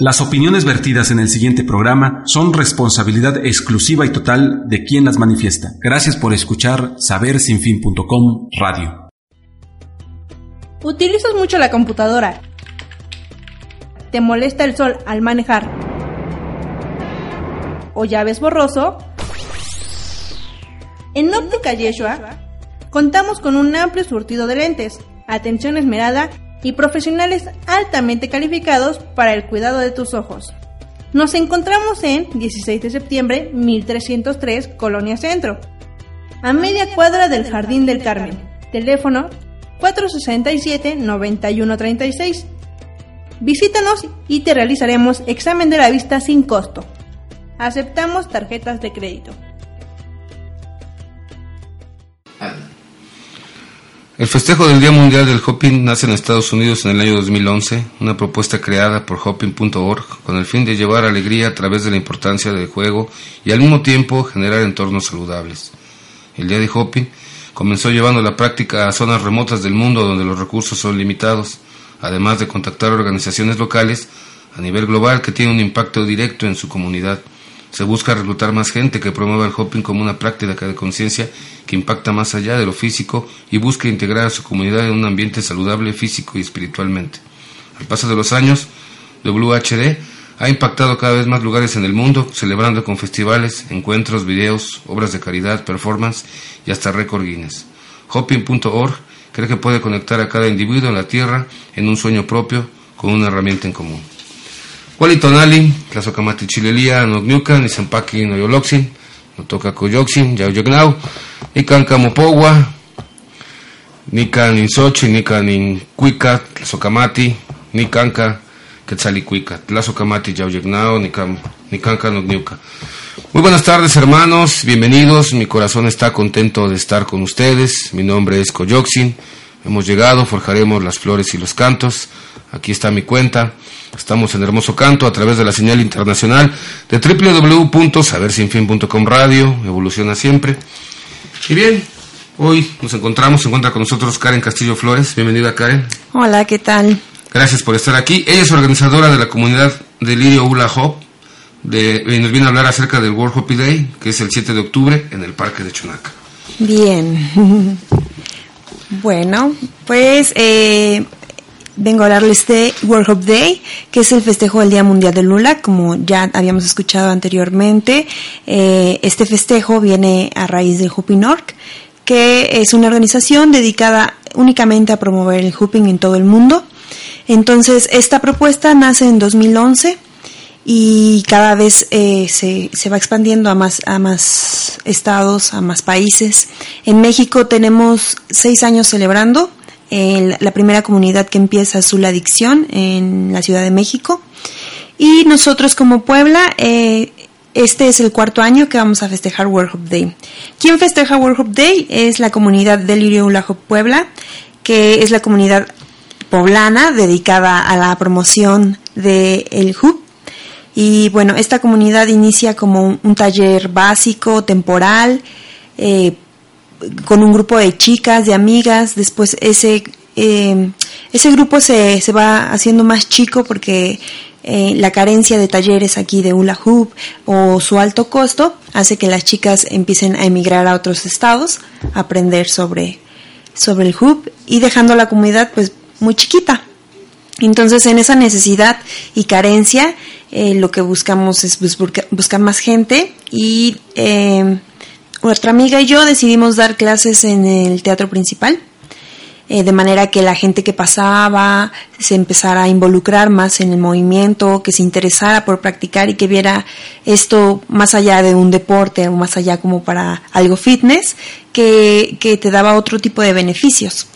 Las opiniones vertidas en el siguiente programa son responsabilidad exclusiva y total de quien las manifiesta. Gracias por escuchar sabersinfin.com Radio. ¿Utilizas mucho la computadora? ¿Te molesta el sol al manejar? ¿O ya ves borroso? En Óptica Yeshua contamos con un amplio surtido de lentes, atención esmerada y profesionales altamente calificados para el cuidado de tus ojos. Nos encontramos en 16 de septiembre 1303, Colonia Centro, a media cuadra del Jardín del Carmen. Teléfono 467-9136. Visítanos y te realizaremos examen de la vista sin costo. Aceptamos tarjetas de crédito. El festejo del Día Mundial del Hopping nace en Estados Unidos en el año 2011, una propuesta creada por hopping.org con el fin de llevar alegría a través de la importancia del juego y al mismo tiempo generar entornos saludables. El Día de Hopping comenzó llevando la práctica a zonas remotas del mundo donde los recursos son limitados, además de contactar organizaciones locales a nivel global que tienen un impacto directo en su comunidad. Se busca reclutar más gente que promueva el hopping como una práctica de conciencia que impacta más allá de lo físico y busca integrar a su comunidad en un ambiente saludable físico y espiritualmente. Al paso de los años, WHD ha impactado cada vez más lugares en el mundo, celebrando con festivales, encuentros, videos, obras de caridad, performance y hasta récord Guinness. Hopping.org cree que puede conectar a cada individuo en la Tierra en un sueño propio con una herramienta en común. Walitonali, Tlazocamati Chilelia, Nogniucan, Nizampaki, Noyoloxin, Notoca Coyoxin, Yauyognau, Nican Camopogua, Nican Insochi, Nican Incuica, Tlazocamati, Nicanca, Quetzalicuica, Tlazocamati, Yauyognau, Nicanca, Nogniuca. Muy buenas tardes hermanos, bienvenidos, mi corazón está contento de estar con ustedes, mi nombre es Coyoxin, hemos llegado, forjaremos las flores y los cantos, aquí está mi cuenta, Estamos en Hermoso Canto a través de la señal internacional de www.sabersinfin.com radio, evoluciona siempre. Y bien, hoy nos encontramos, se encuentra con nosotros Karen Castillo Flores. Bienvenida Karen. Hola, ¿qué tal? Gracias por estar aquí. Ella es organizadora de la comunidad de Lirio Hula Hop de, y nos viene a hablar acerca del World Hoppy Day, que es el 7 de octubre en el Parque de Chunaca. Bien. bueno, pues eh, vengo a hablarles de World Hope Day, que es el festejo del Día Mundial del Lula, como ya habíamos escuchado anteriormente. Eh, este festejo viene a raíz del Hooping Org, que es una organización dedicada únicamente a promover el hooping en todo el mundo. Entonces, esta propuesta nace en 2011 y cada vez eh, se, se, va expandiendo a más, a más estados, a más países. En México tenemos seis años celebrando la primera comunidad que empieza su la adicción en la Ciudad de México. Y nosotros como Puebla, eh, este es el cuarto año que vamos a festejar World Hop Day. ¿Quién festeja World Hop Day? Es la comunidad del Lirio Puebla, que es la comunidad poblana dedicada a la promoción del el HUB. Y bueno, esta comunidad inicia como un, taller básico, temporal, eh, con un grupo de chicas, de amigas, después ese, eh, ese grupo se, se va haciendo más chico porque eh, la carencia de talleres aquí de hula hoop o su alto costo hace que las chicas empiecen a emigrar a otros estados, a aprender sobre, sobre el hoop y dejando la comunidad pues muy chiquita. Entonces en esa necesidad y carencia eh, lo que buscamos es buscar más gente y nuestra amiga y yo decidimos dar clases en el teatro principal, eh, de manera que la gente que pasaba se empezara a involucrar más en el movimiento, que se interesara por practicar y que viera esto más allá de un deporte o más allá como para algo fitness, que, que te daba otro tipo de beneficios.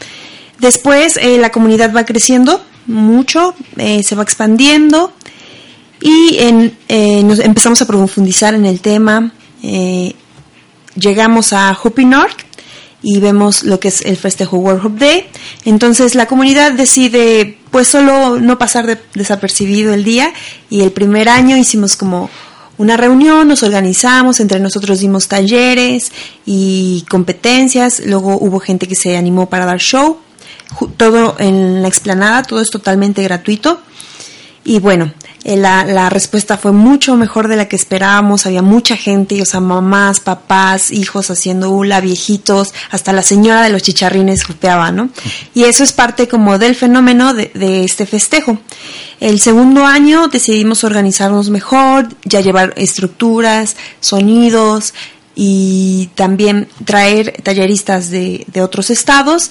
Después eh, la comunidad va creciendo mucho, eh, se va expandiendo y en, nos empezamos a profundizar en el tema llegamos a Hopi y vemos lo que es el festejo World Hope Day. Entonces la comunidad decide pues solo no pasar desapercibido el día y el primer año hicimos como una reunión, nos organizamos, entre nosotros dimos talleres y competencias, luego hubo gente que se animó para dar show, todo en la explanada, todo es totalmente gratuito. Y bueno, Eh, la, respuesta fue mucho mejor de la que esperábamos. Había mucha gente, o sea, mamás, papás, hijos haciendo hula, viejitos, hasta la señora de los chicharrines jupeaba, ¿no? Y eso es parte como del fenómeno de, este festejo. El segundo año decidimos organizarnos mejor, ya llevar estructuras, sonidos, y también traer talleristas de otros estados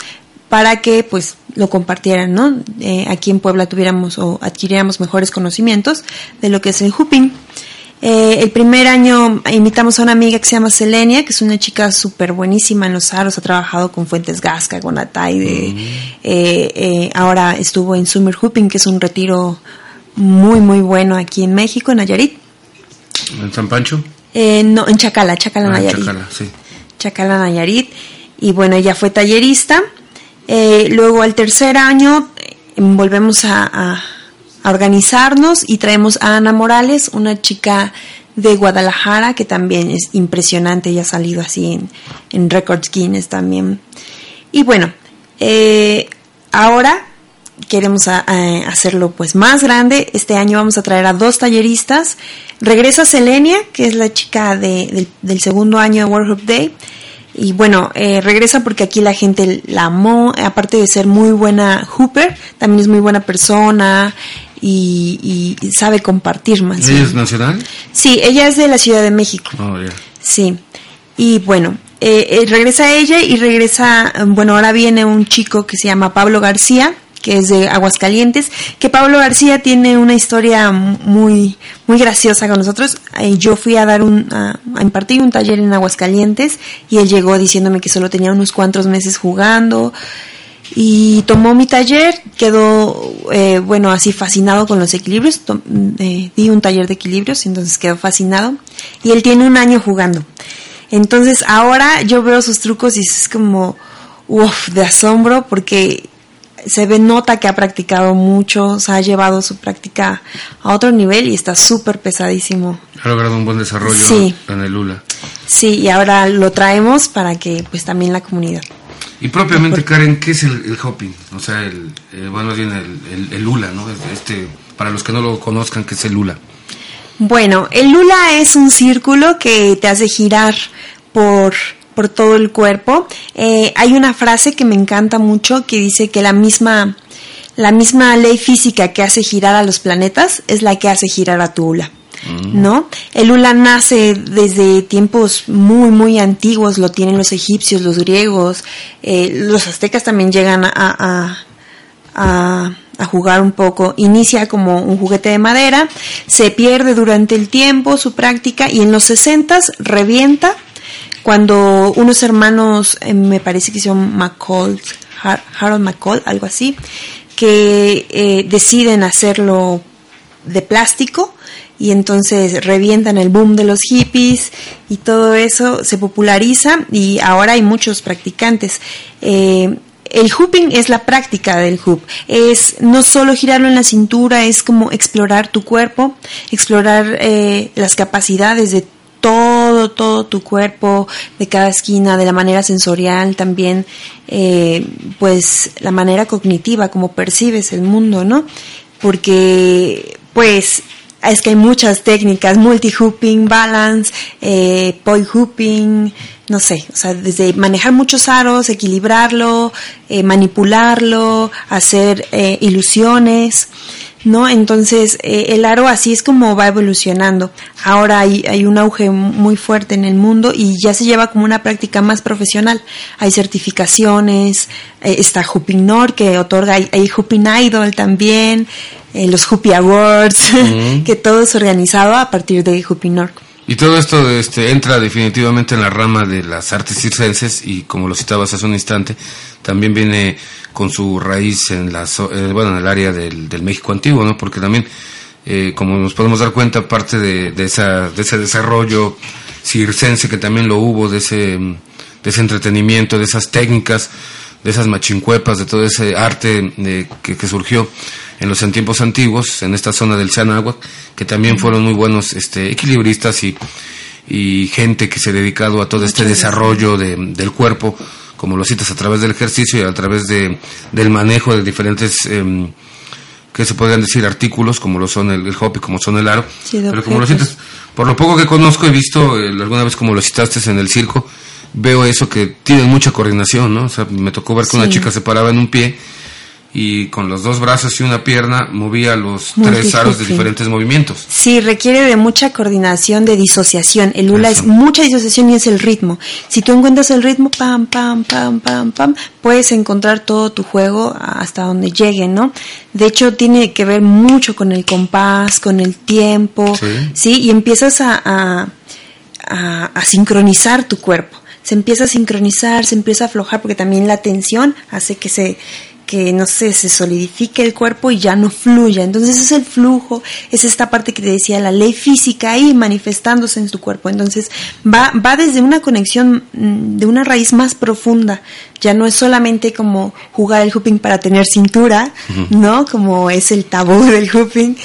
para que pues lo compartieran, ¿no? Eh, aquí en Puebla tuviéramos o adquiriéramos mejores conocimientos de lo que es el hooping. Eh, el primer año invitamos a una amiga que se llama Selenia, que es una chica súper buenísima en los aros, ha trabajado con Fuentes Gasca, con Ataide, mm. eh, ahora estuvo en Summer Hooping, que es un retiro muy, muy bueno aquí en México, en Nayarit. ¿En San Pancho? Eh, no, en Chacala, Chacala ah, Nayarit. Chacala, sí. Chacala Nayarit. Y bueno, ella fue tallerista. Eh, luego al tercer año em, volvemos a, organizarnos y traemos a Ana Morales, una chica de Guadalajara que también es impresionante, ella ha salido así en, Records Guinness también. Y bueno, eh, ahora queremos hacerlo pues más grande. Este año vamos a traer a dos talleristas. Regresa Selenia, que es la chica de, del, segundo año de World Day. Y bueno, eh, regresa porque aquí la gente la amó, aparte de ser muy buena Hooper, también es muy buena persona y, sabe compartir más. ¿Ella es nacional? Sí, ella es de la Ciudad de México. Oh, Sí. Y bueno, eh, eh, regresa ella y regresa, bueno, ahora viene un chico que se llama Pablo García, que es de Aguascalientes, que Pablo García tiene una historia muy, muy graciosa con nosotros. Eh, yo fui a dar un, a, impartir un taller en Aguascalientes y él llegó diciéndome que solo tenía unos cuantos meses jugando y tomó mi taller, quedó, eh, bueno, así fascinado con los equilibrios, eh, di un taller de equilibrios, entonces quedó fascinado y él tiene un año jugando. Entonces ahora yo veo sus trucos y es como, uff, de asombro porque se ve, nota que ha practicado mucho, se ha llevado su práctica a otro nivel y está súper pesadísimo. Ha logrado un buen desarrollo en el ULA. Sí, y ahora lo traemos para que pues también la comunidad. Y propiamente, Karen, ¿qué es el, hopping? O sea, el, eh, bueno, viene el, el, ULA, ¿no? Este, para los que no lo conozcan, ¿qué es el ULA? Bueno, el ULA es un círculo que te hace girar por por todo el cuerpo. Eh, hay una frase que me encanta mucho que dice que la misma, la misma ley física que hace girar a los planetas es la que hace girar a tu hula. Mm. ¿No? El hula nace desde tiempos muy, muy antiguos, lo tienen los egipcios, los griegos, eh, los aztecas también llegan a, a, a jugar un poco. Inicia como un juguete de madera, se pierde durante el tiempo su práctica y en los 60 revienta cuando unos hermanos, eh, me parece que son McCall, Harold McCall, algo así, que eh, deciden hacerlo de plástico y entonces revientan el boom de los hippies y todo eso se populariza y ahora hay muchos practicantes. Eh, el hooping es la práctica del hoop, es no solo girarlo en la cintura, es como explorar tu cuerpo, explorar las capacidades de todo, todo tu cuerpo, de cada esquina, de la manera sensorial también, eh, pues la manera cognitiva, como percibes el mundo, ¿no? Porque, pues, es que hay muchas técnicas, multi-hooping, balance, eh, poi hooping, no sé, o sea, desde manejar muchos aros, equilibrarlo, eh, manipularlo, hacer eh, ilusiones. ¿No? Entonces, eh, el aro así es como va evolucionando. Ahora hay, hay, un auge muy fuerte en el mundo y ya se lleva como una práctica más profesional. Hay certificaciones, eh, está Nord que otorga, hay, hay Hooping Idol también, eh, los Hoopy Awards, que todo es organizado a partir de Nord. Y todo esto este, entra definitivamente en la rama de las artes circenses y como lo citabas hace un instante, también viene con su raíz en, la, eh, bueno, en el área del, del México antiguo, ¿no? Porque también, eh, como nos podemos dar cuenta, parte de, de, esa, de ese desarrollo circense que también lo hubo, de ese, de ese entretenimiento, de esas técnicas, de esas machincuepas, de todo ese arte eh, que, que surgió en los tiempos antiguos, en esta zona del Sanáhuac, que también fueron muy buenos este, equilibristas y, y gente que se ha dedicado a todo este desarrollo de, del cuerpo, como lo citas, a través del ejercicio y a través de, del manejo de diferentes em, que se podrían decir artículos, como lo son el, el hop y como son el aro. Sí, pero como lo sientes, por lo poco que conozco, he visto eh, alguna vez como lo citaste en el circo, veo eso que tienen mucha coordinación, ¿no? O sea, me tocó ver que una chica se paraba en un pie y con los dos brazos y una pierna movía los tres aros de diferentes movimientos. Sí, requiere de mucha coordinación, de disociación. El hula Eso. es mucha disociación y es el ritmo. Si tú encuentras el ritmo, pam, pam, pam, pam, pam, puedes encontrar todo tu juego hasta donde llegue, ¿no? De hecho, tiene que ver mucho con el compás, con el tiempo, Sí. ¿sí? Y empiezas a, a, a- a sincronizar tu cuerpo. Se empieza a sincronizar, se empieza a aflojar, porque también la tensión hace que se que no sé, se solidifique el cuerpo y ya no fluya. Entonces es el flujo, es esta parte que te decía, la ley física ahí manifestándose en tu cuerpo. Entonces va, va desde una conexión mm, de una raíz más profunda. Ya no es solamente como jugar el hooping para tener cintura, ¿no? Como es el tabú del hooping,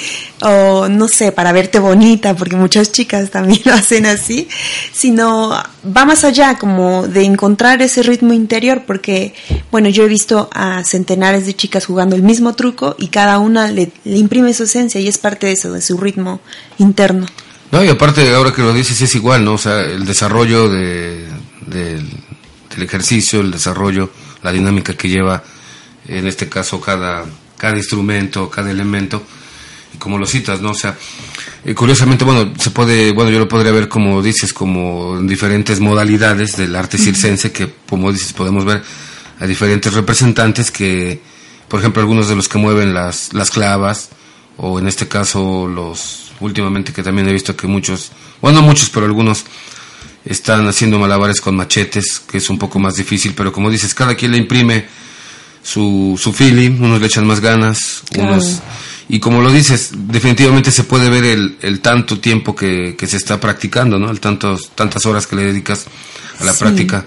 o no sé, para verte bonita, porque muchas chicas también lo hacen así, sino va más allá, como de encontrar ese ritmo interior, porque, bueno, yo he visto a centenares de chicas jugando el mismo truco y cada una le, le imprime su esencia y es parte de eso, de su ritmo interno. No, y aparte, ahora que lo dices, es igual, ¿no? O sea, el desarrollo de, del, del ejercicio, el desarrollo, la dinámica que lleva, en este caso, cada, cada instrumento, cada elemento, y como lo citas, ¿no? O sea, eh, curiosamente, bueno, se puede, bueno, yo lo podría ver como dices, como en diferentes modalidades del arte circense, que como dices, podemos ver a diferentes representantes que, por ejemplo, algunos de los que mueven las, las clavas, o en este caso los, últimamente que también he visto que muchos, bueno, no muchos, pero algunos están haciendo malabares con machetes, que es un poco más difícil, pero como dices, cada quien le imprime su, su feeling, unos le echan más ganas, Claro. unos... Y como lo dices, definitivamente se puede ver el, el tanto tiempo que, que se está practicando, ¿no? El tantos, tantas horas que le dedicas a la Sí. práctica.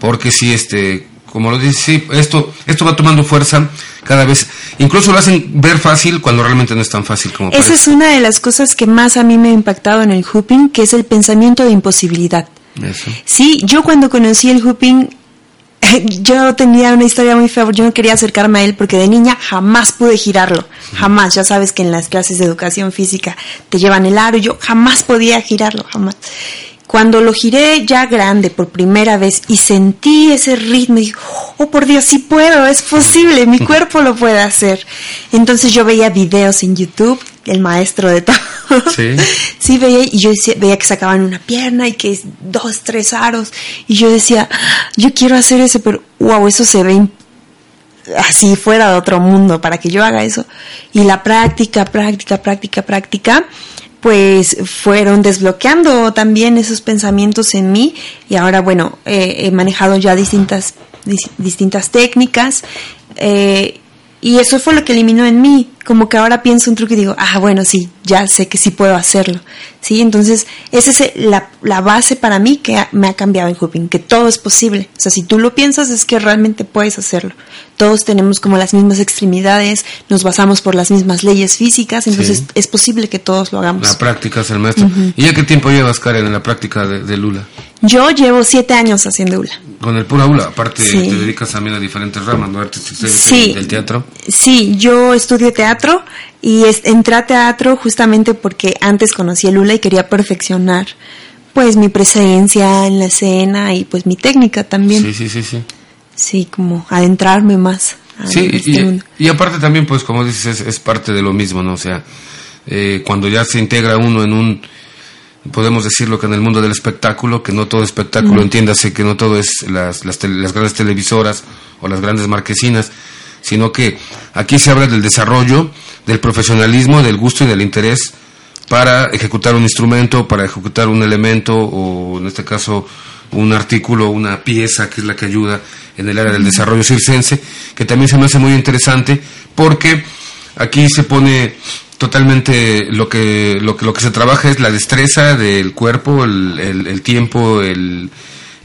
Porque sí, este, como lo dices, sí, esto, esto va tomando fuerza cada vez. Incluso lo hacen ver fácil cuando realmente no es tan fácil como Esa parece. es una de las cosas que más a mí me ha impactado en el hooping, que es el pensamiento de imposibilidad. Eso. Sí, yo cuando conocí el hooping, yo tenía una historia muy fea, yo no quería acercarme a él porque de niña jamás pude girarlo, jamás. Ya sabes que en las clases de educación física te llevan el aro y yo jamás podía girarlo, jamás. Cuando lo giré ya grande por primera vez y sentí ese ritmo, y dije, oh por Dios, sí puedo, es posible, mi cuerpo lo puede hacer. Entonces yo veía videos en YouTube, el maestro de todo. Sí. Sí, veía, y yo decía- veía que sacaban una pierna y que es dos, tres aros. Y yo decía, "Ah, yo quiero hacer eso, pero wow, eso se ve así fuera de otro mundo para que yo haga eso. Y la práctica, práctica, práctica, práctica, pues fueron desbloqueando también esos pensamientos en mí. Y ahora, bueno, eh, he manejado ya distintas, dis- distintas técnicas. eh, y eso fue lo que eliminó en mí. Como que ahora pienso un truco y digo, ah, bueno, sí, ya sé que sí puedo hacerlo. Sí, entonces esa es la, la base para mí que ha- me ha cambiado en hooping, que todo es posible. O sea, si tú lo piensas es que realmente puedes hacerlo. Todos tenemos como las mismas extremidades, nos basamos por las mismas leyes físicas, entonces Sí. es posible que todos lo hagamos. La práctica es el maestro. ¿Y ya qué tiempo llevas, Karen, en la práctica de, de Lula? Yo llevo siete años haciendo hula. Con el pura Lula, aparte Sí. te dedicas también a diferentes ramas, ¿no? Artes Sí. del teatro. Sí, yo estudio teatro y es- entré a teatro justamente porque antes conocí el hula y quería perfeccionar pues mi presencia en la escena y pues mi técnica también. Sí, sí, sí, sí. Sí, como adentrarme más a Sí, este y, mundo. y aparte también, pues como dices, es, es parte de lo mismo, ¿no? O sea, eh, cuando ya se integra uno en un, podemos decirlo que en el mundo del espectáculo, que no todo espectáculo, entiéndase que no todo es las, las, tele- las grandes televisoras o las grandes marquesinas, sino que aquí se habla del desarrollo, del profesionalismo, del gusto y del interés para ejecutar un instrumento, para ejecutar un elemento o en este caso un artículo, una pieza que es la que ayuda en el área del desarrollo circense, que también se me hace muy interesante porque aquí se pone totalmente lo que lo que lo que se trabaja es la destreza del cuerpo, el, el- el tiempo, el,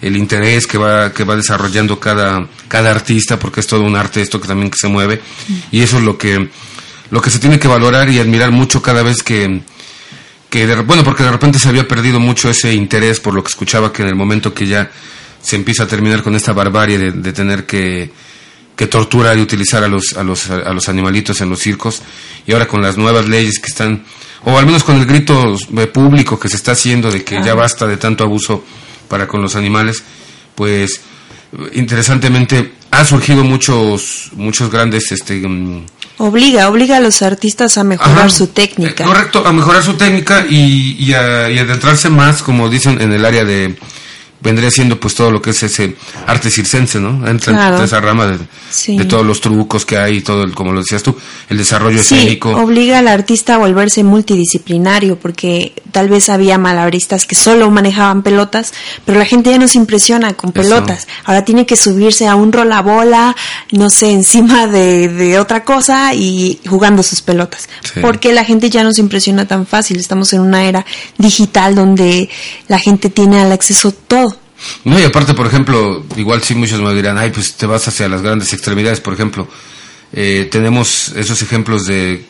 el interés que va que va desarrollando cada cada artista porque es todo un arte esto que también que se mueve. Y eso es lo que lo que se tiene que valorar y admirar mucho cada vez que que de, bueno porque de repente se había perdido mucho ese interés por lo que escuchaba que en el momento que ya se empieza a terminar con esta barbarie de, de tener que, que tortura y utilizar a los, a los, a los animalitos en los circos. Y ahora con las nuevas leyes que están, o al menos con el grito público que se está haciendo de que ya basta de tanto abuso para con los animales, pues interesantemente han surgido muchos muchos grandes este mm, obliga obliga a los artistas a mejorar su técnica. Correcto a mejorar su técnica y, y, a, y adentrarse más como dicen en el área de vendría siendo pues todo lo que es ese arte circense, ¿no? Entra en esa rama de, todos los trucos que hay, todo el, como lo decías tú, el desarrollo sí, escénico. obliga al artista a volverse multidisciplinario, porque tal vez había malabaristas que solo manejaban pelotas, pero la gente ya no se impresiona con pelotas. Ahora tiene que subirse a un rolabola, no sé, encima de, de otra cosa y jugando sus pelotas. Porque la gente ya no se impresiona tan fácil. Estamos en una era digital donde la gente tiene al acceso todo no, y aparte, por ejemplo, igual sí muchos me dirán, ay, pues te vas hacia las grandes extremidades, por ejemplo. Eh, tenemos esos ejemplos de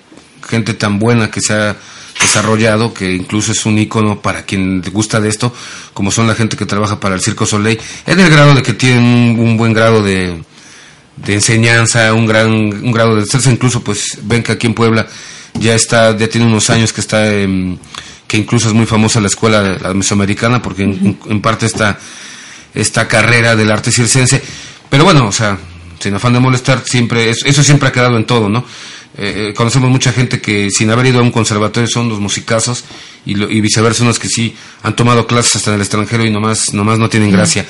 gente tan buena que se ha desarrollado, que incluso es un icono para quien gusta de esto, como son la gente que trabaja para el Circo Soleil, en el grado de que tienen un, buen grado de, de, enseñanza, un gran un grado de hacerse, incluso pues ven que aquí en Puebla ya está, ya tiene unos años que está, que incluso es muy famosa la escuela la mesoamericana, porque en, en parte está esta carrera del arte circense. Pero bueno, o sea, sin afán de molestar, siempre eso, siempre ha quedado en todo, ¿no? Eh, eh, conocemos mucha gente que sin haber ido a un conservatorio son los musicazos y, y, viceversa, unos que sí han tomado clases hasta en el extranjero y nomás, nomás no tienen gracia.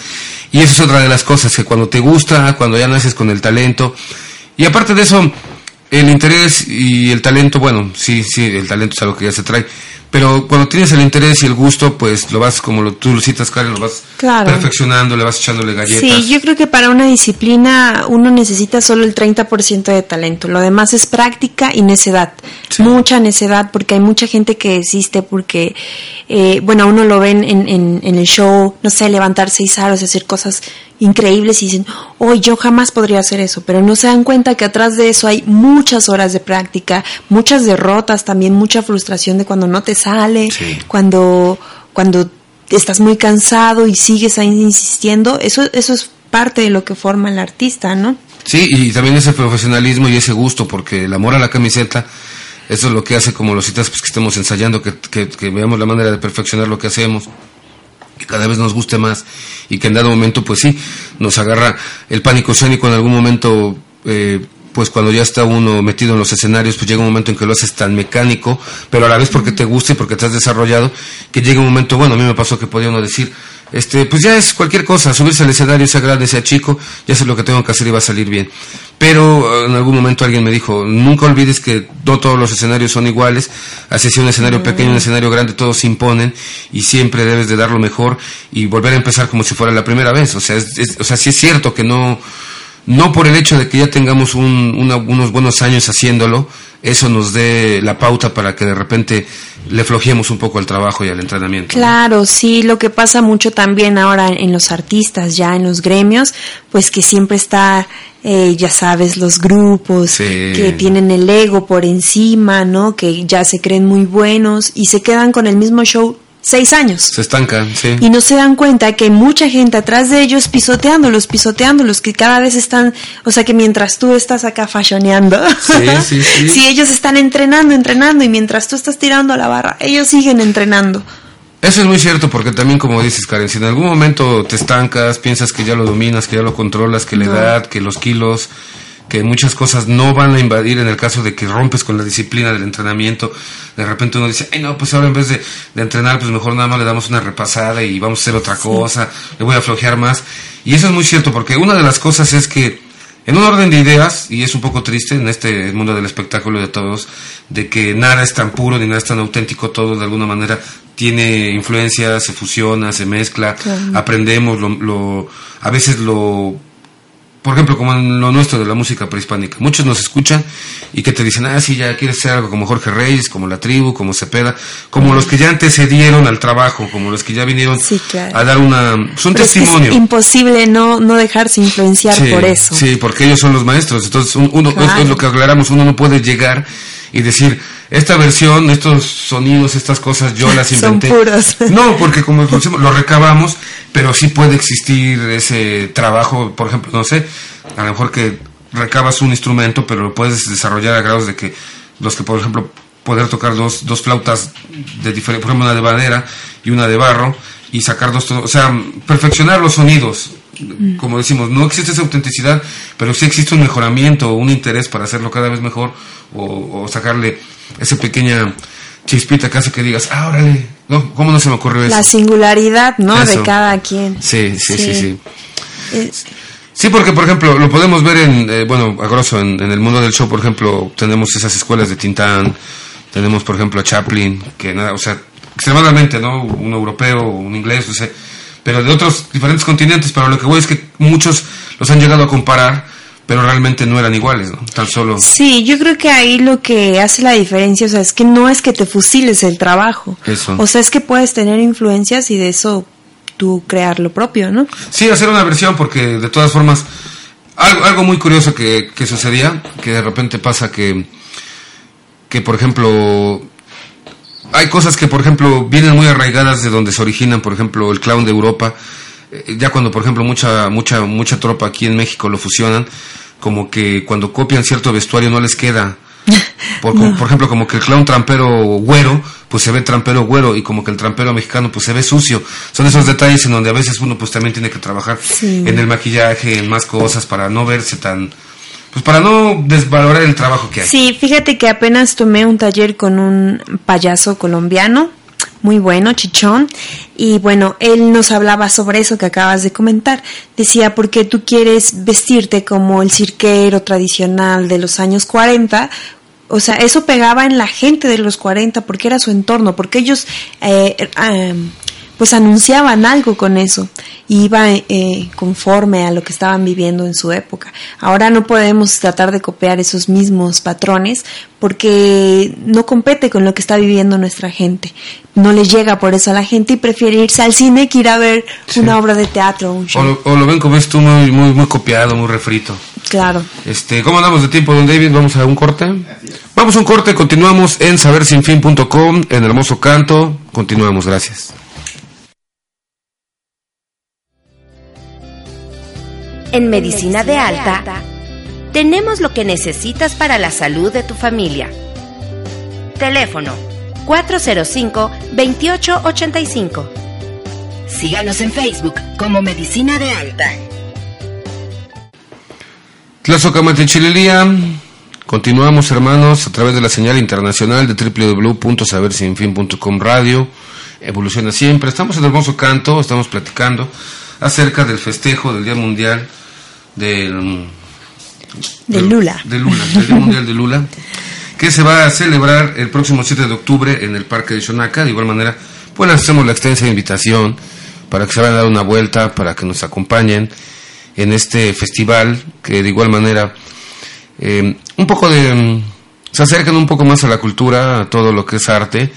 Y eso es otra de las cosas, que cuando te gusta, cuando ya naces con el talento, y aparte de eso, el interés y el talento, bueno, sí, sí, el talento es algo que ya se trae, pero cuando tienes el interés y el gusto, pues lo vas, como lo, tú lo citas, Karen, lo vas perfeccionando, le vas echándole galletas. Sí, yo creo que para una disciplina uno necesita solo el 30% de talento. Lo demás es práctica y necedad. Mucha necedad, porque hay mucha gente que existe porque, eh, bueno, uno lo ven en, en, en, el show, no sé, levantar seis aros y hacer cosas increíbles y dicen, hoy yo jamás podría hacer eso, pero no se dan cuenta que atrás de eso hay muchas horas de práctica, muchas derrotas, también mucha frustración de cuando no te sale, cuando, cuando estás muy cansado y sigues ahí insistiendo, eso, eso es parte de lo que forma el artista, ¿no? Sí, y también ese profesionalismo y ese gusto, porque el amor a la camiseta, eso es lo que hace como los citas pues, que estemos ensayando, que, que veamos la manera de perfeccionar lo que hacemos que cada vez nos guste más y que en dado momento, pues sí, nos agarra el pánico escénico en algún momento. Eh, pues cuando ya está uno metido en los escenarios, pues llega un momento en que lo haces tan mecánico, pero a la vez porque te gusta y porque te has desarrollado, que llega un momento, bueno, a mí me pasó que podía uno decir, este, pues ya es cualquier cosa, subirse al escenario, sea grande, sea chico, ya sé lo que tengo que hacer y va a salir bien. Pero eh, en algún momento alguien me dijo, nunca olvides que no todos los escenarios son iguales, así sea un escenario pequeño, un escenario grande, todos se imponen y siempre debes de dar lo mejor y volver a empezar como si fuera la primera vez. O sea, o sea, sí es cierto que no, no por el hecho de que ya tengamos unos buenos años haciéndolo, eso nos dé la pauta para que de repente le flojemos un poco al trabajo y al entrenamiento. Claro, sí, lo que pasa mucho también ahora en los artistas, ya en los gremios, pues que siempre está, eh, ya sabes, los grupos que tienen el ego por encima, ¿no? Que ya se creen muy buenos y se quedan con el mismo show seis años. Se estancan, sí. Y no se dan cuenta que hay mucha gente atrás de ellos pisoteándolos, pisoteándolos, que cada vez están, o sea que mientras tú estás acá fashioneando, sí, sí, si ellos están entrenando, entrenando, y mientras tú estás tirando a la barra, ellos siguen entrenando. Eso es muy cierto, porque también como dices, Karen, si en algún momento te estancas, piensas que ya lo dominas, que ya lo controlas, que la edad, que los kilos, que muchas cosas no van a invadir en el caso de que rompes con la disciplina del entrenamiento. De repente uno dice, ay no, pues ahora en vez de, entrenar, pues mejor nada más le damos una repasada y vamos a hacer otra cosa, le voy a flojear más. Y eso es muy cierto, porque una de las cosas es que en un orden de ideas, y es un poco triste en este mundo del espectáculo de todos, de que nada es tan puro ni nada es tan auténtico, todo de alguna manera tiene influencia, se fusiona, se mezcla, aprendemos, lo, lo, a veces lo por ejemplo, como en lo nuestro de la música prehispánica. Muchos nos escuchan y que te dicen, ah, sí, ya quieres ser algo como Jorge Reyes, como La Tribu, como Cepeda, como los que ya antecedieron al trabajo, como los que ya vinieron a dar una, un testimonio. Es imposible no, no dejarse influenciar por eso. Sí, porque ellos son los maestros. Entonces, uno, es lo que aclaramos, uno no puede llegar y decir, esta versión, estos sonidos, estas cosas, yo las inventé. Son puras. No, porque como lo recabamos, pero sí puede existir ese trabajo, por ejemplo, no sé, a lo mejor que recabas un instrumento, pero lo puedes desarrollar a grados de que los que, por ejemplo, poder tocar dos, dos flautas de diferente, por ejemplo, una de madera y una de barro, y sacar dos, o sea, perfeccionar los sonidos. Como decimos, no existe esa autenticidad, pero sí existe un mejoramiento, un interés para hacerlo cada vez mejor o, sacarle esa pequeña chispita que hace que digas, ah, órale, no, ¿cómo no se me ocurrió eso? La singularidad, ¿no? De cada quien. Sí, sí, sí, sí. Sí, porque por ejemplo lo podemos ver en, eh, bueno, a grosso, en, el mundo del show, por ejemplo, tenemos esas escuelas de Tintán, tenemos por ejemplo a Chaplin, que nada, o sea, extremadamente, ¿no? Un europeo, un inglés, no sé, pero de otros diferentes continentes, pero lo que voy es que muchos los han llegado a comparar, pero realmente no eran iguales, ¿no? Tan solo. Sí, yo creo que ahí lo que hace la diferencia, o sea, es que no es que te fusiles el trabajo. Eso. O sea, es que puedes tener influencias y de eso tú crear lo propio, ¿no? Sí, hacer una versión, porque de todas formas, algo, algo muy curioso que, que sucedía, que de repente pasa que, que por ejemplo, hay cosas que, por ejemplo, vienen muy arraigadas de donde se originan, por ejemplo, el clown de Europa. Eh, ya cuando, por ejemplo, mucha, mucha, mucha tropa aquí en México lo fusionan, como que cuando copian cierto vestuario no les queda. Por, por ejemplo, como que el clown trampero güero, pues se ve trampero güero, y como que el trampero mexicano, pues se ve sucio. Son esos detalles en donde a veces uno, pues también tiene que trabajar en el maquillaje, en más cosas, para no verse tan, pues para no desvalorar el trabajo que hay. Sí, fíjate que apenas tomé un taller con un payaso colombiano, muy bueno, chichón, y bueno, él nos hablaba sobre eso que acabas de comentar. Decía, porque tú quieres vestirte como el cirquero tradicional de los años 40, o sea, eso pegaba en la gente de los 40 porque era su entorno, porque ellos eh, eh, pues anunciaban algo con eso, iba eh, conforme a lo que estaban viviendo en su época. Ahora no podemos tratar de copiar esos mismos patrones porque no compete con lo que está viviendo nuestra gente. No le llega por eso a la gente y prefiere irse al cine que ir a ver una obra de teatro. Un show. O, lo, ven como es tú muy, muy, muy copiado, muy refrito. Claro. Este, ¿Cómo andamos de tiempo, don David? Vamos a un corte. Vamos a un corte, continuamos en sabersinfin.com, en Hermoso Canto. Continuamos, gracias. En Medicina de Alta, tenemos lo que necesitas para la salud de tu familia. Teléfono 405-2885. Síganos en Facebook como Medicina de Alta. Chililía. Continuamos, hermanos, a través de la señal internacional de www.sabersinfin.com radio. Evoluciona siempre. Estamos en Hermoso Canto, estamos platicando acerca del festejo del Día Mundial del, de Lula. De Lula, del Día Mundial de Lula, que se va a celebrar el próximo 7 de octubre en el Parque de Xonaca. De igual manera, pues hacemos la extensa invitación para que se vayan a dar una vuelta, para que nos acompañen en este festival, que de igual manera eh, un poco de... Mm, se acercan un poco más a la cultura, a todo lo que es arte,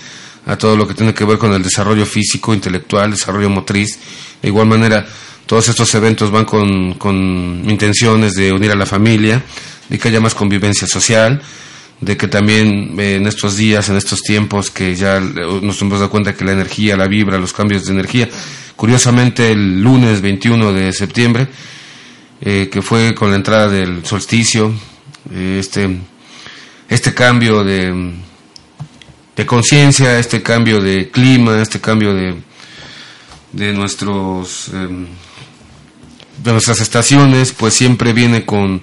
a todo lo que tiene que ver con el desarrollo físico, intelectual, desarrollo motriz. De igual manera, todos estos eventos van con, con intenciones de unir a la familia, de que haya más convivencia social, de que también eh, en estos días, en estos tiempos que ya nos hemos dado cuenta que la energía, la vibra, los cambios de energía, curiosamente el lunes 21 de septiembre, eh, que fue con la entrada del solsticio, eh, este, este cambio de conciencia, este cambio de clima, este cambio de, de nuestros em, de nuestras estaciones, pues siempre viene con,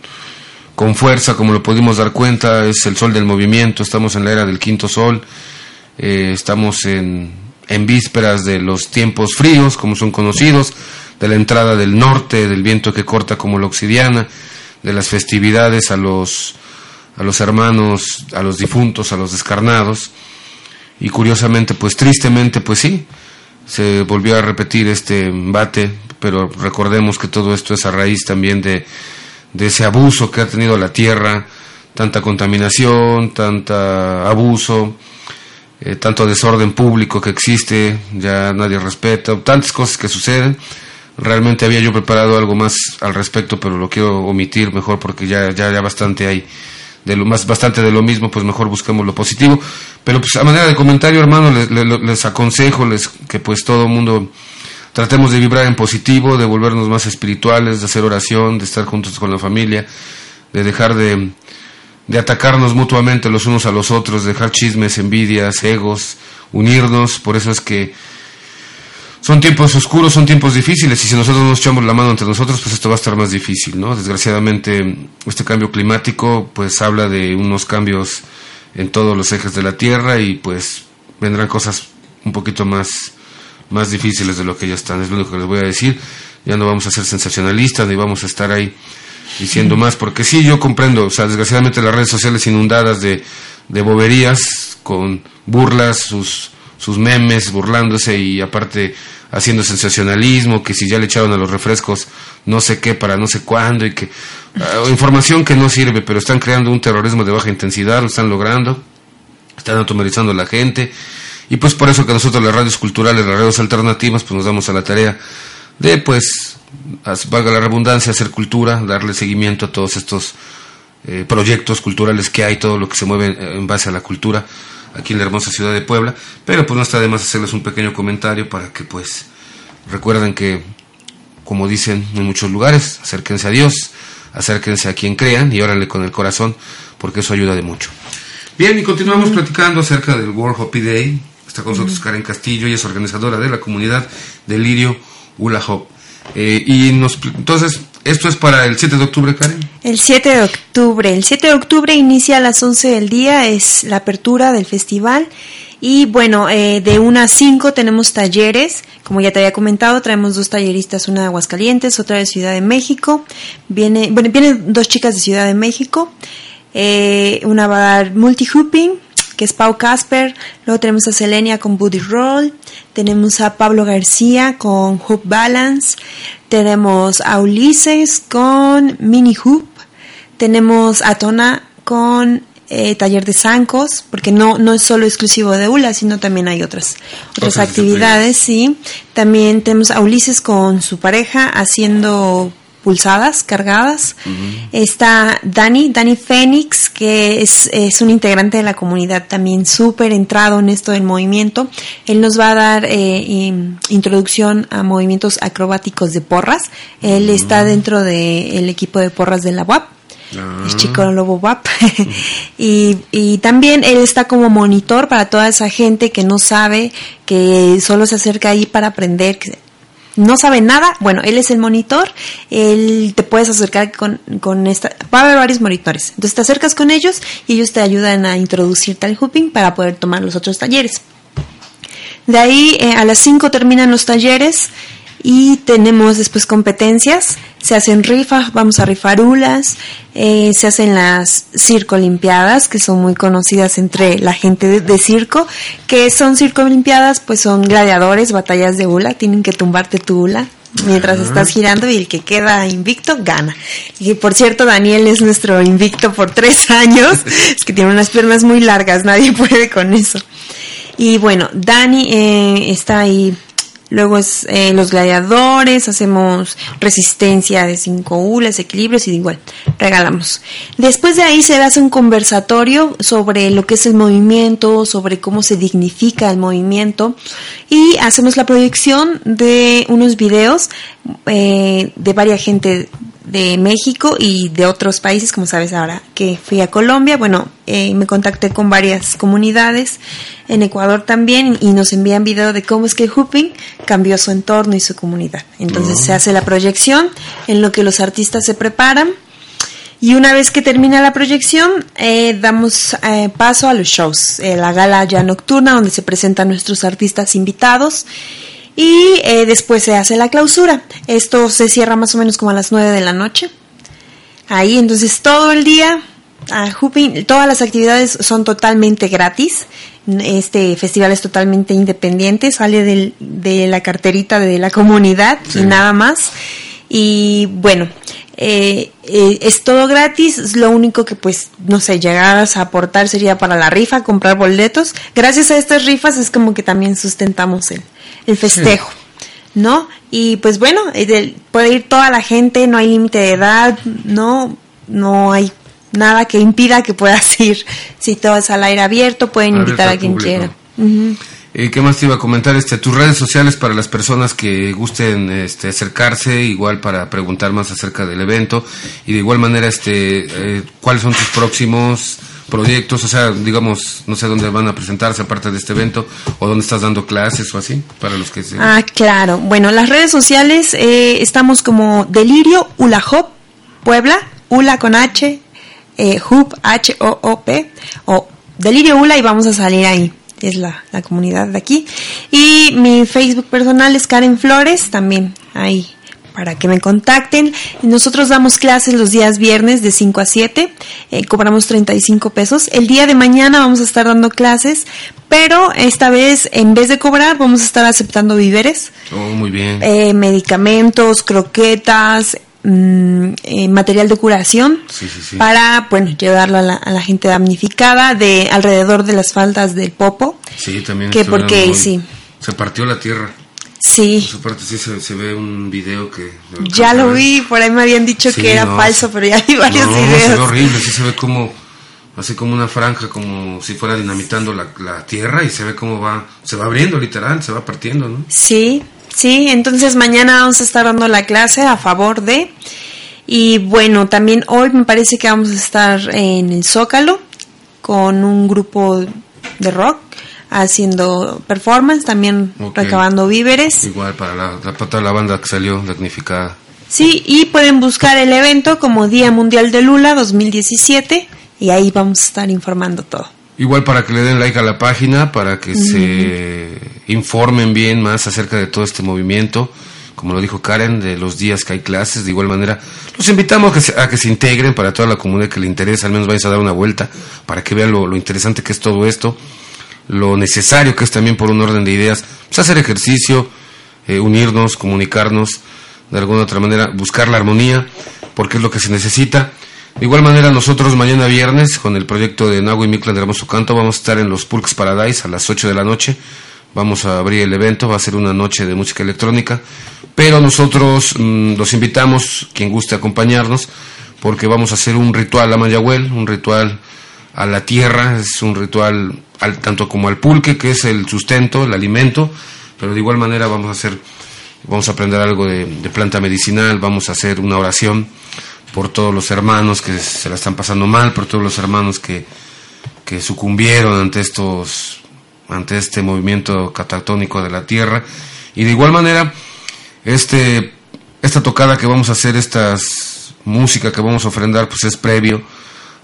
con fuerza, como lo pudimos dar cuenta, es el sol del movimiento, estamos en la era del quinto sol, eh, estamos en, en vísperas de los tiempos fríos, como son conocidos, de la entrada del norte, del viento que corta como la obsidiana, de las festividades a los, a los hermanos, a los difuntos, a los descarnados, y curiosamente, pues tristemente, pues sí, se volvió a repetir este embate pero recordemos que todo esto es a raíz también de, ese abuso que ha tenido la tierra, tanta contaminación, tanta abuso, eh, tanto desorden público que existe, ya nadie respeta, tantas cosas que suceden. Realmente había yo preparado algo más al respecto, pero lo quiero omitir mejor porque ya, ya, ya bastante hay de lo más bastante de lo mismo, pues mejor busquemos lo positivo. Pero pues a manera de comentario, hermano, les, les, aconsejo les, que pues todo mundo tratemos de vibrar en positivo, de volvernos más espirituales, de hacer oración, de estar juntos con la familia, de dejar de, de atacarnos mutuamente los unos a los otros, dejar chismes, envidias, egos, unirnos, por eso es que son tiempos oscuros, son tiempos difíciles y si nosotros nos echamos la mano entre nosotros, pues esto va a estar más difícil, ¿no? Desgraciadamente, este cambio climático pues habla de unos cambios en todos los ejes de la Tierra y pues vendrán cosas un poquito más más difíciles de lo que ya están, es lo único que les voy a decir. Ya no vamos a ser sensacionalistas ni vamos a estar ahí diciendo más, porque sí, yo comprendo, o sea, desgraciadamente las redes sociales inundadas de, de boberías, con burlas, sus sus memes burlándose y aparte haciendo sensacionalismo, que si ya le echaron a los refrescos no sé qué para no sé cuándo y que ah, información que no sirve, pero están creando un terrorismo de baja intensidad, lo están logrando, están automatizando a la gente. Y pues por eso que nosotros las radios culturales, las radios alternativas, pues nos damos a la tarea de pues valga la redundancia, hacer cultura, darle seguimiento a todos estos eh, proyectos culturales que hay, todo lo que se mueve en base a la cultura aquí en la hermosa ciudad de Puebla, pero pues no está de más hacerles un pequeño comentario para que pues recuerden que, como dicen en muchos lugares, acérquense a Dios, acérquense a quien crean y órale con el corazón, porque eso ayuda de mucho. Bien, y continuamos platicando acerca del World Hoppy Day. Está con nosotros Karen Castillo, y es organizadora de la comunidad Delirio Hula Hop. Eh, y nos, entonces, ¿esto es para el 7 de octubre, Karen? El 7 de octubre. El 7 de octubre inicia a las 11 del día, es la apertura del festival. Y bueno, eh, de 1 a 5 tenemos talleres. Como ya te había comentado, traemos dos talleristas, una de Aguascalientes, otra de Ciudad de México. Viene, bueno, vienen dos chicas de Ciudad de México. Eh, una va a dar multi-hooping, que es Pau Casper. Luego tenemos a Selenia con Booty Roll. Tenemos a Pablo García con Hoop Balance. Tenemos a Ulises con Mini Hoop. Tenemos a Tona con eh, taller de zancos, porque no, no es solo exclusivo de ULA, sino también hay otras, otras actividades, sí. También tenemos a Ulises con su pareja haciendo pulsadas, cargadas. Está Dani, Dani Fénix, que es, es, un integrante de la comunidad también súper entrado en esto del movimiento. Él nos va a dar eh, introducción a movimientos acrobáticos de porras. Él está dentro del equipo de porras de la UAP. Ah. Es chico lobo WAP. y, y también él está como monitor para toda esa gente que no sabe, que solo se acerca ahí para aprender, no sabe nada, bueno, él es el monitor, él te puedes acercar con, con esta, va a haber varios monitores, entonces te acercas con ellos y ellos te ayudan a introducirte al hooping para poder tomar los otros talleres. De ahí eh, a las 5 terminan los talleres y tenemos después competencias, se hacen rifas, vamos a rifar ulas, eh, se hacen las circo olimpiadas, que son muy conocidas entre la gente de, circo, que son circo olimpiadas, pues son gladiadores, batallas de hula, tienen que tumbarte tu hula mientras estás girando y el que queda invicto gana. Y por cierto, Daniel es nuestro invicto por tres años, es que tiene unas piernas muy largas, nadie puede con eso. Y bueno, Dani eh, está ahí Luego es eh, los gladiadores, hacemos resistencia de cinco ulas, equilibrios y igual, regalamos. Después de ahí se hace un conversatorio sobre lo que es el movimiento, sobre cómo se dignifica el movimiento y hacemos la proyección de unos videos eh, de varias gente de México y de otros países, como sabes ahora que fui a Colombia, bueno, eh, me contacté con varias comunidades, en Ecuador también, y nos envían video de cómo es que Hooping cambió su entorno y su comunidad. Entonces se hace la proyección en lo que los artistas se preparan. Y una vez que termina la proyección, eh, damos eh, paso a los shows. la gala ya nocturna, donde se presentan nuestros artistas invitados y eh, después se hace la clausura. Esto se cierra más o menos como a las 9 de la noche. Ahí, entonces todo el día, todas las actividades son totalmente gratis. Este festival es totalmente independiente, sale de la carterita de la comunidad y nada más. Y bueno, eh, eh, es todo gratis, lo único que pues, no sé, llegaras a aportar sería para la rifa, comprar boletos. Gracias a estas rifas es como que también sustentamos el, el festejo. ¿No? Y pues bueno, puede ir toda la gente, no hay límite de edad, no, no hay nada que impida que puedas ir. Si todo es al aire abierto, pueden invitar a quien quiera. Eh, ¿Qué más te iba a comentar? Este, tus redes sociales para las personas que gusten este, acercarse, igual para preguntar más acerca del evento y de igual manera, este, eh, ¿cuáles son tus próximos proyectos? O sea, digamos, no sé dónde van a presentarse aparte de este evento o dónde estás dando clases o así, para los que se... Ah, claro. Bueno, las redes sociales eh, estamos como Delirio Ula Hop Puebla, Ula con H, eh, Hoop, H-O-O-P, o Delirio Ula y vamos a salir ahí es la, la comunidad de aquí. Y mi Facebook personal es Karen Flores, también ahí para que me contacten. Nosotros damos clases los días viernes de 5 a 7, eh, cobramos 35 pesos. El día de mañana vamos a estar dando clases, pero esta vez en vez de cobrar vamos a estar aceptando víveres. Oh, muy bien. Eh, medicamentos, croquetas, Mm, eh, material de curación para bueno llevarlo a la, gente damnificada de alrededor de las faldas del Popo. Sí, también. Que porque sí. Se partió la tierra. Sí. Por parte sí se, ve un video que... Ya lo vi, por ahí me habían dicho que era falso, pero ya vi varios no, videos. se ve horrible, sí se ve como, así como una franja, como si fuera dinamitando la, la tierra y se ve cómo va, se va abriendo literal, se va partiendo, ¿no? Sí, Sí, entonces mañana vamos a estar dando la clase a favor de. Y bueno, también hoy me parece que vamos a estar en el Zócalo con un grupo de rock haciendo performance, también recabando víveres. Igual para la, la, la banda que salió damnificada. Sí, y pueden buscar el evento como Día Mundial de Lula 2017 y ahí vamos a estar informando todo. Igual para que le den like a la página, para que se informen bien más acerca de todo este movimiento, como lo dijo Karen, de los días que hay clases. De igual manera, los invitamos a que se, a que se integren para toda la comunidad que le interesa, al menos vayas a dar una vuelta para que vean lo, interesante que es todo esto, lo necesario que es también por un orden de ideas, pues hacer ejercicio, eh, unirnos, comunicarnos, de alguna otra manera, buscar la armonía, porque es lo que se necesita de igual manera, nosotros mañana viernes, con el proyecto de Nahue Miklan de Hermoso Canto, vamos a estar en los Pulks Paradise a las 8 de la noche. Vamos a abrir el evento, va a ser una noche de música electrónica. Pero nosotros mm, los invitamos, quien guste acompañarnos, porque vamos a hacer un ritual a Mayagüel, un ritual a la tierra, es un ritual tanto como al pulque, que es el sustento, el alimento, pero de igual manera vamos a hacer, vamos a aprender algo de planta medicinal, vamos a hacer una oración por todos los hermanos que se la están pasando mal, por todos los hermanos que, que sucumbieron ante estos ante este movimiento catactónico de la tierra. Y de igual manera este esta tocada que vamos a hacer estas música que vamos a ofrendar pues es previo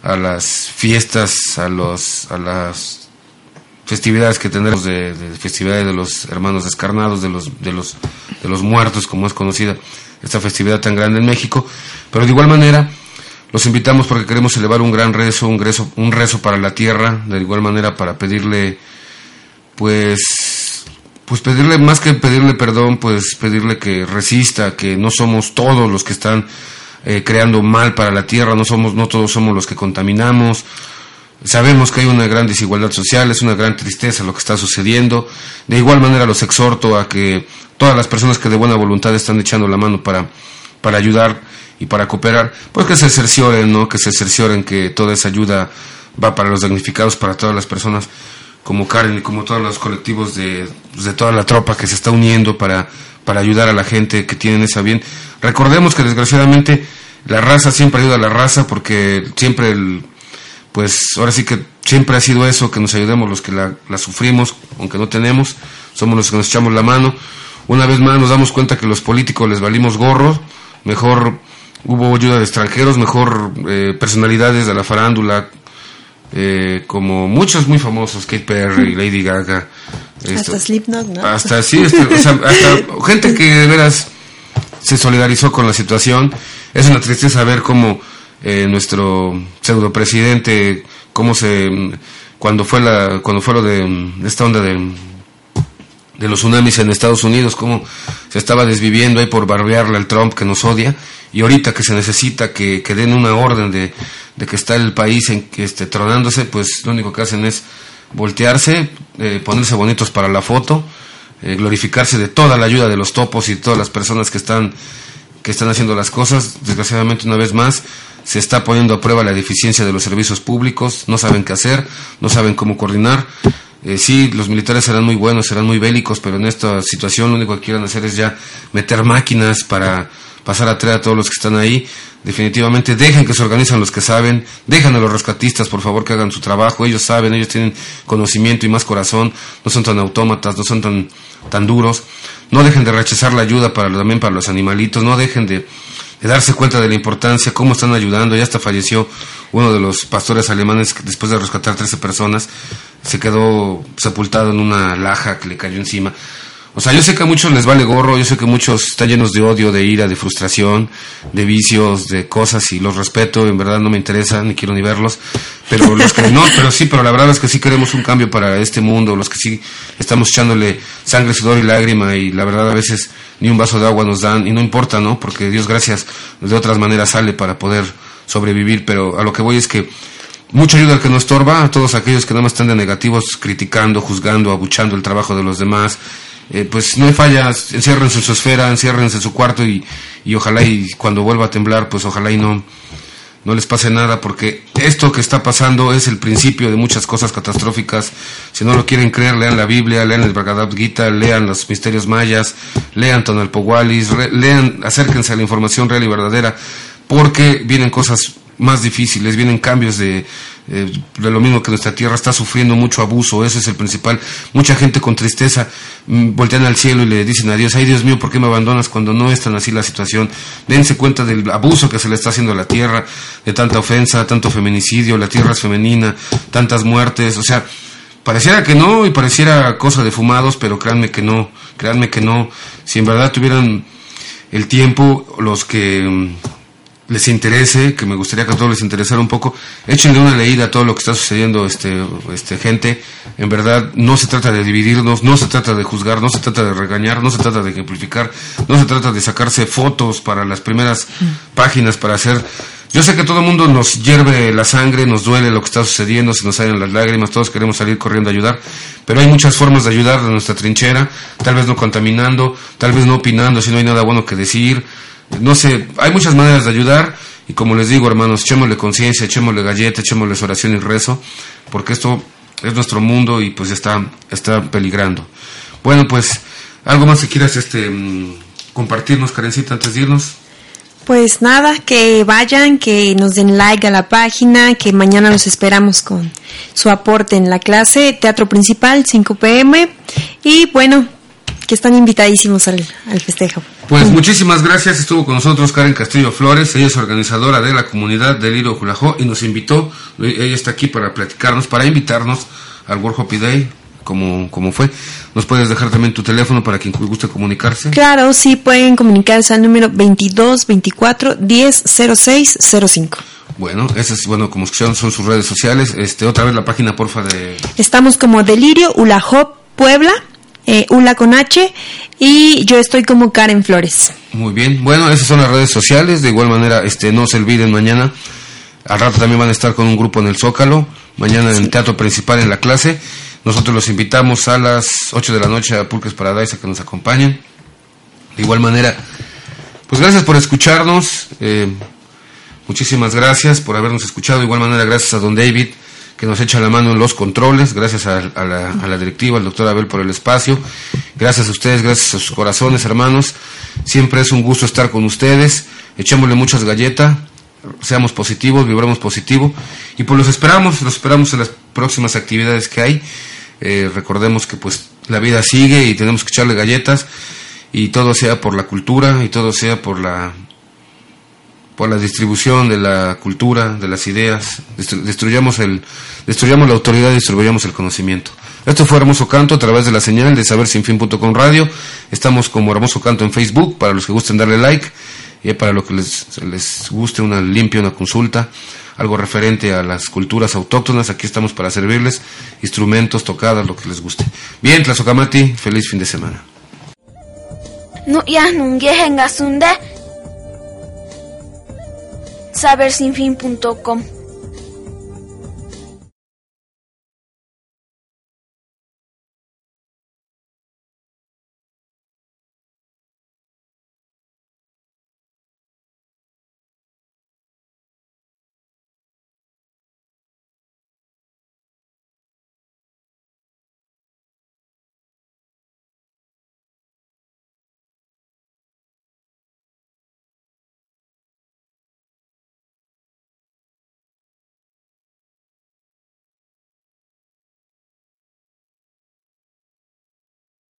a las fiestas a los a las festividades que tendremos de, de festividades de los hermanos descarnados de los de los de los muertos como es conocida esta festividad tan grande en México. Pero de igual manera, los invitamos porque queremos elevar un gran rezo, un rezo, un rezo para la tierra, de igual manera para pedirle, pues, pues pedirle más que pedirle perdón, pues pedirle que resista, que no somos todos los que están eh, creando mal para la tierra, no somos, no todos somos los que contaminamos. Sabemos que hay una gran desigualdad social, es una gran tristeza lo que está sucediendo. De igual manera los exhorto a que todas las personas que de buena voluntad están echando la mano para, para ayudar y para cooperar, pues que se cercioren, ¿no? Que se cercioren que toda esa ayuda va para los damnificados, para todas las personas como Karen y como todos los colectivos de, pues, de toda la tropa que se está uniendo para, para ayudar a la gente que tienen esa bien. Recordemos que desgraciadamente la raza siempre ayuda a la raza porque siempre el, pues ahora sí que siempre ha sido eso, que nos ayudemos los que la, la sufrimos, aunque no tenemos, somos los que nos echamos la mano una vez más nos damos cuenta que los políticos les valimos gorro, mejor hubo ayuda de extranjeros, mejor eh, personalidades de la farándula, eh, como muchos muy famosos, Kate Perry, Lady Gaga. hasta Slipknot, ¿no? Hasta, sí, este, hasta gente que de veras se solidarizó con la situación. Es una tristeza ver cómo eh, nuestro pseudo presidente, cómo se, cuando fue la, cuando fue lo de esta onda de de los tsunamis en Estados Unidos, cómo se estaba desviviendo ahí por barbearle al Trump que nos odia, y ahorita que se necesita que, que den una orden de, de, que está el país en que esté tronándose, pues lo único que hacen es voltearse, eh, ponerse bonitos para la foto, eh, glorificarse de toda la ayuda de los topos y todas las personas que están, que están haciendo las cosas, desgraciadamente una vez más, se está poniendo a prueba la deficiencia de los servicios públicos, no saben qué hacer, no saben cómo coordinar. Eh, sí, los militares serán muy buenos, serán muy bélicos, pero en esta situación lo único que quieren hacer es ya meter máquinas para pasar a traer a todos los que están ahí. Definitivamente dejen que se organizan los que saben, dejen a los rescatistas, por favor, que hagan su trabajo. Ellos saben, ellos tienen conocimiento y más corazón, no son tan autómatas, no son tan, tan duros. No dejen de rechazar la ayuda para, también para los animalitos, no dejen de de darse cuenta de la importancia, cómo están ayudando. Ya hasta falleció uno de los pastores alemanes que después de rescatar 13 personas, se quedó sepultado en una laja que le cayó encima. O sea, yo sé que a muchos les vale gorro, yo sé que muchos están llenos de odio, de ira, de frustración, de vicios, de cosas y los respeto, en verdad no me interesa, ni quiero ni verlos, pero los que no, pero sí, pero la verdad es que sí queremos un cambio para este mundo, los que sí estamos echándole sangre, sudor y lágrima y la verdad a veces ni un vaso de agua nos dan y no importa, ¿no? Porque Dios gracias de otras maneras sale para poder sobrevivir, pero a lo que voy es que mucha ayuda al que nos estorba, a todos aquellos que nada más están de negativos, criticando, juzgando, abuchando el trabajo de los demás, eh, pues no hay fallas, enciérrense en su esfera, enciérrense en su cuarto y, y ojalá y cuando vuelva a temblar, pues ojalá y no, no les pase nada, porque esto que está pasando es el principio de muchas cosas catastróficas. Si no lo quieren creer, lean la Biblia, lean el Bhagavad Gita, lean los misterios mayas, lean Tonalpohualis, lean, acérquense a la información real y verdadera, porque vienen cosas más difíciles, vienen cambios de, eh, de lo mismo que nuestra tierra está sufriendo mucho abuso, ese es el principal. Mucha gente con tristeza mm, voltean al cielo y le dicen a Dios, ay Dios mío, ¿por qué me abandonas cuando no es tan así la situación? Dense cuenta del abuso que se le está haciendo a la tierra, de tanta ofensa, tanto feminicidio, la tierra es femenina, tantas muertes, o sea, pareciera que no y pareciera cosa de fumados, pero créanme que no, créanme que no. Si en verdad tuvieran el tiempo, los que mm, les interese, que me gustaría que a todos les interesara un poco, échenle una leída a todo lo que está sucediendo, este, este, gente. En verdad, no se trata de dividirnos, no se trata de juzgar, no se trata de regañar, no se trata de ejemplificar, no se trata de sacarse fotos para las primeras páginas, para hacer... Yo sé que todo el mundo nos hierve la sangre, nos duele lo que está sucediendo, se nos salen las lágrimas, todos queremos salir corriendo a ayudar, pero hay muchas formas de ayudar de nuestra trinchera, tal vez no contaminando, tal vez no opinando si no hay nada bueno que decir, no sé, hay muchas maneras de ayudar y como les digo, hermanos, echémosle conciencia, echémosle galleta, echémosle oración y rezo, porque esto es nuestro mundo y pues está, está peligrando. Bueno, pues, algo más que quieras este, mm, compartirnos, Karencita, antes de irnos. Pues nada, que vayan, que nos den like a la página, que mañana los esperamos con su aporte en la clase Teatro Principal, 5 pm. Y bueno, que están invitadísimos al, al festejo. Pues muchísimas gracias. Estuvo con nosotros Karen Castillo Flores. Ella es organizadora de la comunidad del Julajó y nos invitó. Ella está aquí para platicarnos, para invitarnos al World Happy Day. Como, como fue. ¿Nos puedes dejar también tu teléfono para quien guste comunicarse? Claro, sí, pueden comunicarse al número 22 24 10 06 05. Bueno, esas, bueno, como escucharon, son sus redes sociales. Este, otra vez la página, porfa, de... Estamos como Delirio Ulajop Puebla eh, Ula con H, y yo estoy como Karen Flores. Muy bien, bueno, esas son las redes sociales, de igual manera, este, no se olviden mañana, al rato también van a estar con un grupo en el Zócalo, mañana en el teatro principal en la clase, nosotros los invitamos a las 8 de la noche a Pulques Paradise a que nos acompañen, de igual manera, pues gracias por escucharnos, eh, muchísimas gracias por habernos escuchado, de igual manera gracias a don David, que nos echa la mano en los controles. Gracias a, la, directiva, al doctor Abel por el espacio. Gracias a ustedes, gracias a sus corazones, hermanos. Siempre es un gusto estar con ustedes. Echémosle muchas galletas, seamos positivos, vibramos positivo. Y pues los esperamos, los esperamos en las próximas actividades que hay. Eh, recordemos que pues la vida sigue y tenemos que echarle galletas y todo sea por la cultura y todo sea por la por la distribución de la cultura, de las ideas, destruyamos, el, destruyamos la autoridad y distribuyamos el conocimiento. Esto fue Hermoso Canto a través de la señal de sabersinfin.com radio. Estamos como Hermoso Canto en Facebook, para los que gusten darle like, y para los que les, les guste una limpia, una consulta, algo referente a las culturas autóctonas, aquí estamos para servirles, instrumentos, tocadas, lo que les guste. Bien, Tlazocamati, feliz fin de semana. Sabersinfin.com